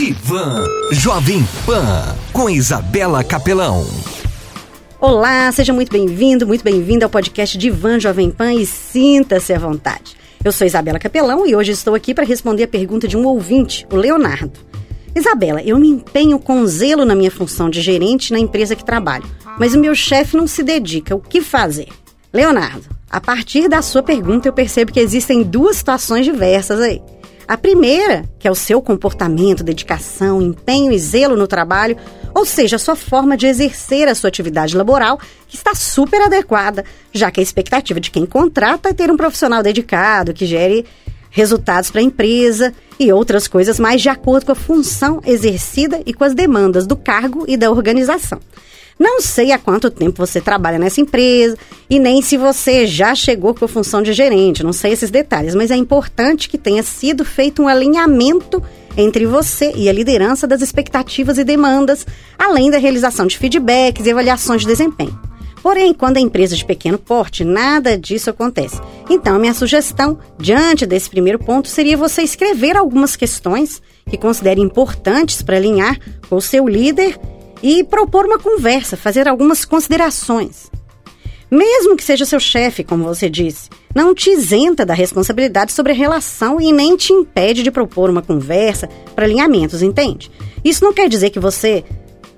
Divan Jovem Pan com Isabela Capelão. Olá, seja muito bem-vindo, muito bem-vinda ao podcast Divan Jovem Pan e sinta-se à vontade. Eu sou Isabela Capelão e hoje estou aqui para responder a pergunta de um ouvinte, o Leonardo. Isabela, eu me empenho com zelo na minha função de gerente na empresa que trabalho, mas o meu chefe não se dedica. O que fazer? Leonardo, a partir da sua pergunta eu percebo que existem duas situações diversas aí. A primeira, que é o seu comportamento, dedicação, empenho e zelo no trabalho, ou seja, a sua forma de exercer a sua atividade laboral, que está super adequada, já que a expectativa de quem contrata é ter um profissional dedicado, que gere resultados para a empresa e outras coisas mais de acordo com a função exercida e com as demandas do cargo e da organização. Não sei há quanto tempo você trabalha nessa empresa e nem se você já chegou com a função de gerente, não sei esses detalhes, mas é importante que tenha sido feito um alinhamento entre você e a liderança das expectativas e demandas, além da realização de feedbacks e avaliações de desempenho. Porém, quando é empresa de pequeno porte, nada disso acontece. Então, a minha sugestão, diante desse primeiro ponto, seria você escrever algumas questões que considere importantes para alinhar com o seu líder e propor uma conversa, fazer algumas considerações. Mesmo que seja seu chefe, como você disse, não te isenta da responsabilidade sobre a relação e nem te impede de propor uma conversa para alinhamentos, entende? Isso não quer dizer que você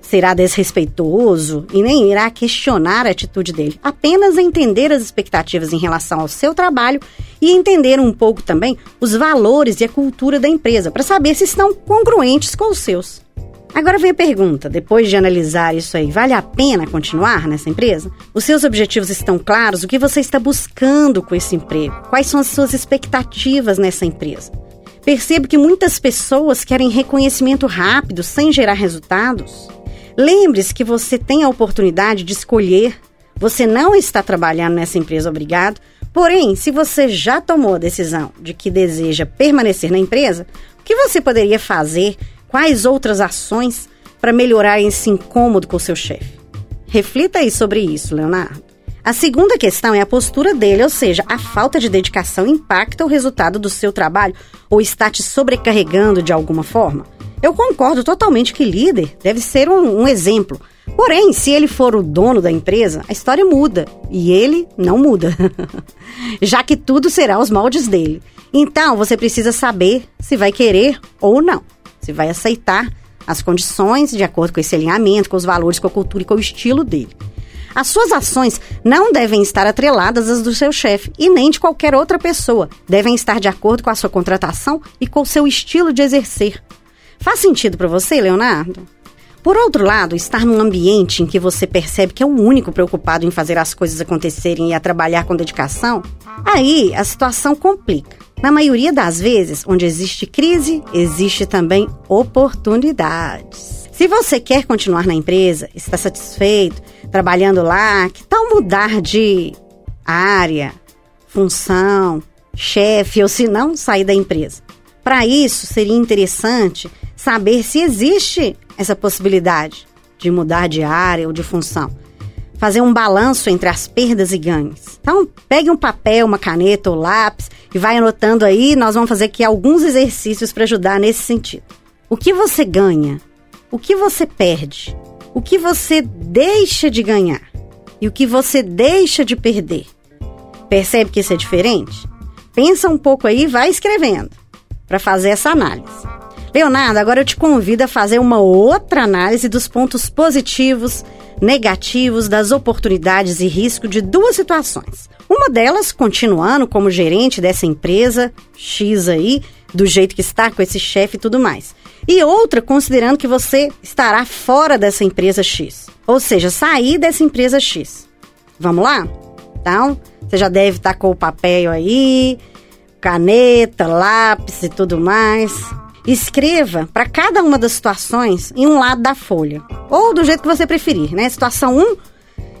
será desrespeitoso e nem irá questionar a atitude dele, apenas entender as expectativas em relação ao seu trabalho e entender um pouco também os valores e a cultura da empresa, para saber se estão congruentes com os seus. Agora vem a pergunta: depois de analisar isso aí, vale a pena continuar nessa empresa? Os seus objetivos estão claros? O que você está buscando com esse emprego? Quais são as suas expectativas nessa empresa? Percebo que muitas pessoas querem reconhecimento rápido sem gerar resultados. Lembre-se que você tem a oportunidade de escolher. Você não está trabalhando nessa empresa obrigado. Porém, se você já tomou a decisão de que deseja permanecer na empresa, o que você poderia fazer Quais outras ações para melhorar esse incômodo com seu chefe? Reflita aí sobre isso, Leonardo. A segunda questão é a postura dele, ou seja, a falta de dedicação impacta o resultado do seu trabalho ou está te sobrecarregando de alguma forma? Eu concordo totalmente que líder deve ser um, um exemplo. Porém, se ele for o dono da empresa, a história muda e ele não muda, já que tudo será os moldes dele. Então, você precisa saber se vai querer ou não. Você vai aceitar as condições de acordo com esse alinhamento, com os valores, com a cultura e com o estilo dele. As suas ações não devem estar atreladas às do seu chefe e nem de qualquer outra pessoa. Devem estar de acordo com a sua contratação e com o seu estilo de exercer. Faz sentido para você, Leonardo? Por outro lado, estar num ambiente em que você percebe que é o único preocupado em fazer as coisas acontecerem e a trabalhar com dedicação, aí a situação complica. Na maioria das vezes, onde existe crise, existe também oportunidades. Se você quer continuar na empresa, está satisfeito, trabalhando lá, que tal mudar de área, função, chefe ou se não sair da empresa? Para isso, seria interessante saber se existe essa possibilidade de mudar de área ou de função fazer um balanço entre as perdas e ganhos. Então, pegue um papel, uma caneta ou lápis e vai anotando aí. Nós vamos fazer aqui alguns exercícios para ajudar nesse sentido. O que você ganha? O que você perde? O que você deixa de ganhar? E o que você deixa de perder? Percebe que isso é diferente? Pensa um pouco aí e vai escrevendo para fazer essa análise. Leonardo, agora eu te convido a fazer uma outra análise dos pontos positivos negativos das oportunidades e risco de duas situações. Uma delas, continuando como gerente dessa empresa X aí, do jeito que está com esse chefe e tudo mais. E outra, considerando que você estará fora dessa empresa X. Ou seja, sair dessa empresa X. Vamos lá? Então, você já deve estar com o papel aí, caneta, lápis e tudo mais. Escreva para cada uma das situações em um lado da folha, ou do jeito que você preferir, né? Situação 1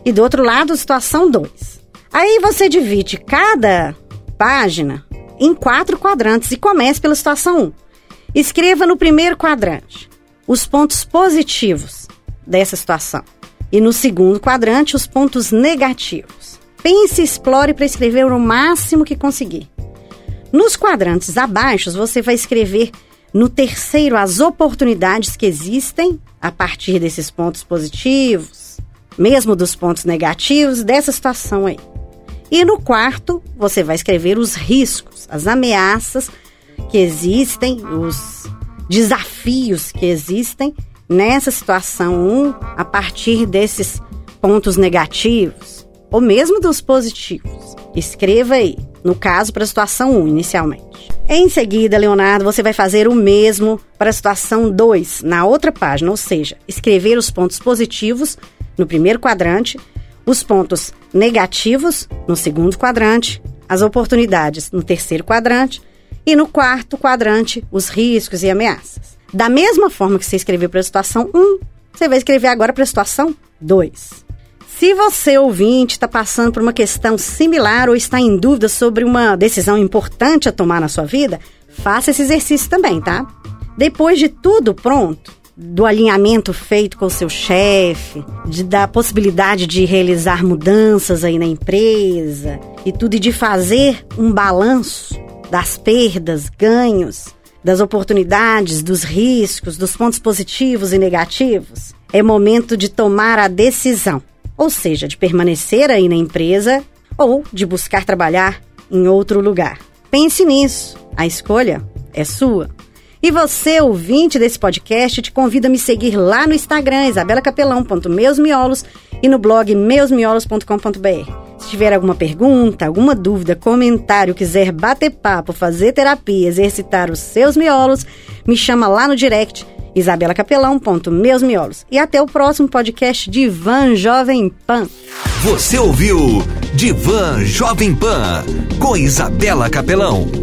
e do outro lado, situação 2. Aí você divide cada página em quatro quadrantes e comece pela situação 1. Escreva no primeiro quadrante os pontos positivos dessa situação e no segundo quadrante os pontos negativos. Pense e explore para escrever o máximo que conseguir. Nos quadrantes abaixo, você vai escrever No terceiro, as oportunidades que existem a partir desses pontos positivos, mesmo dos pontos negativos dessa situação aí. E no quarto, você vai escrever os riscos, as ameaças que existem, os desafios que existem nessa situação 1 um, a partir desses pontos negativos ou mesmo dos positivos. Escreva aí, no caso, para a situação 1 um, inicialmente. Em seguida, Leonardo, você vai fazer o mesmo para a situação 2, na outra página, ou seja, escrever os pontos positivos no primeiro quadrante, os pontos negativos no segundo quadrante, as oportunidades no terceiro quadrante e no quarto quadrante, os riscos e ameaças. Da mesma forma que você escreveu para a situação 1, você vai escrever agora para a situação 2. Se você, ouvinte, está passando por uma questão similar ou está em dúvida sobre uma decisão importante a tomar na sua vida, faça esse exercício também, tá? Depois de tudo pronto, do alinhamento feito com o seu chefe, de, da possibilidade de realizar mudanças aí na empresa e tudo, e de fazer um balanço das perdas, ganhos, das oportunidades, dos riscos, dos pontos positivos e negativos, é momento de tomar a decisão, ou seja, de permanecer aí na empresa ou de buscar trabalhar em outro lugar. Pense nisso, a escolha é sua. E você, ouvinte desse podcast, te convido a me seguir lá no Instagram, isabelacapelão.meusmiolos e no blog meusmiolos.com.br. Se tiver alguma pergunta, alguma dúvida, comentário, quiser bater papo, fazer terapia, exercitar os seus miolos, me chama lá no direct isabelacapelão.meusmiolos. E até o próximo podcast Divan Jovem Pan. Você ouviu Divan Jovem Pan com Isabela Capelão.